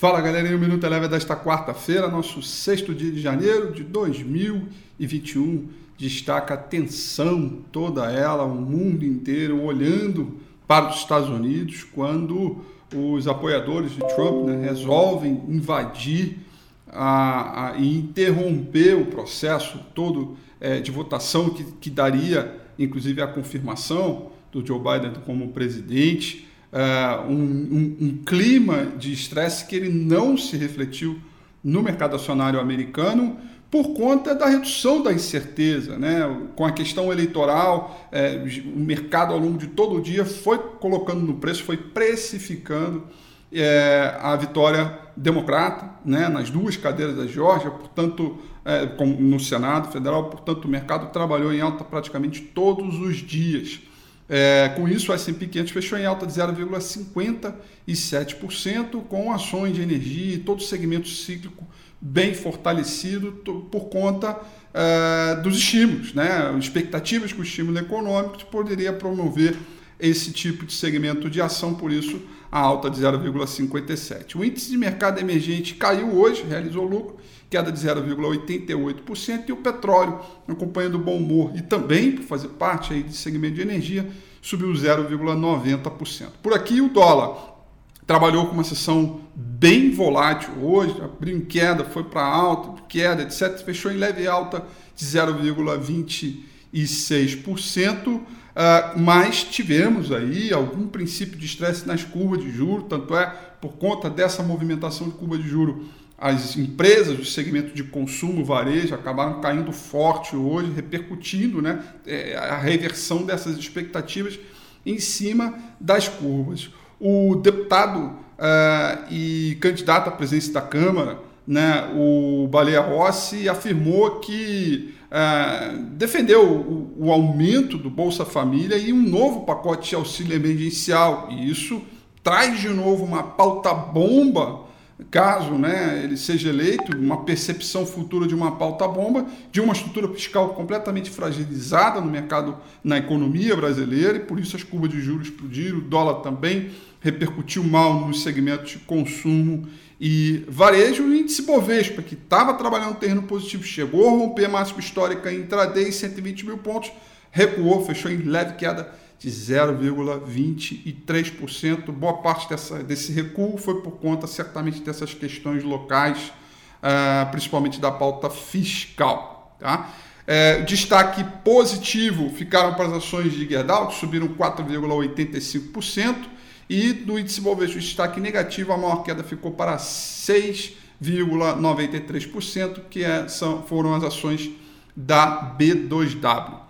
Fala galerinha, o Minuto Eleva desta quarta-feira, nosso sexto dia de janeiro de 2021. Destaca a tensão toda ela, o mundo inteiro olhando para os Estados Unidos quando os apoiadores de Trump né, resolvem invadir a, a, e interromper o processo todo é, de votação que, que daria, inclusive, a confirmação do Joe Biden como presidente uh, um, um, um clima de estresse que ele não se refletiu no mercado acionário americano por conta da redução da incerteza, né? com a questão eleitoral, é, o mercado ao longo de todo o dia foi colocando no preço, foi precificando é, a vitória democrata né? nas duas cadeiras da Geórgia, portanto, no Senado Federal, portanto, o mercado trabalhou em alta praticamente todos os dias. É, com isso, o S&P 500 fechou em alta de 0,57%, com ações de energia e todo o segmento cíclico bem fortalecido por conta é, dos estímulos, né? expectativas que o estímulo econômico poderia promover esse tipo de segmento de ação, por isso a alta de 0,57. O índice de mercado emergente caiu hoje, realizou lucro, queda de 0,88%, e o petróleo, acompanhando o bom humor e também por fazer parte aí de segmento de energia, subiu 0,90%. Por aqui o dólar trabalhou com uma sessão bem volátil hoje, abriu em queda, foi para alta, queda, etc. Fechou em leve alta de 0,26%, uh, mas tivemos aí algum princípio de estresse nas curvas de juro, tanto é por conta dessa movimentação de curva de juro as empresas do segmento de consumo, varejo, acabaram caindo forte hoje, repercutindo né, é, a reversão dessas expectativas em cima das curvas. O deputado uh, e candidato à presidência da Câmara, né, o Baleia Rossi, afirmou que uh, defendeu o, o aumento do Bolsa Família e um novo pacote de auxílio emergencial. E isso traz de novo uma pauta bomba caso né, ele seja eleito, uma percepção futura de uma pauta-bomba, de uma estrutura fiscal completamente fragilizada no mercado, na economia brasileira, e por isso as curvas de juros explodiram, o dólar também repercutiu mal nos segmentos de consumo e varejo. O índice Bovespa, que estava trabalhando terreno positivo, chegou a romper a máxima histórica em intraday, 120 mil pontos, recuou, fechou em leve queda de 0,23%. Boa parte dessa, desse recuo foi por conta, certamente, dessas questões locais, uh, principalmente da pauta fiscal. Tá? É, destaque positivo ficaram para as ações de Gerdau, que subiram 4,85%, e no índice Bovespa, destaque negativo, a maior queda ficou para 6,93%, que é, são, foram as ações da B2W.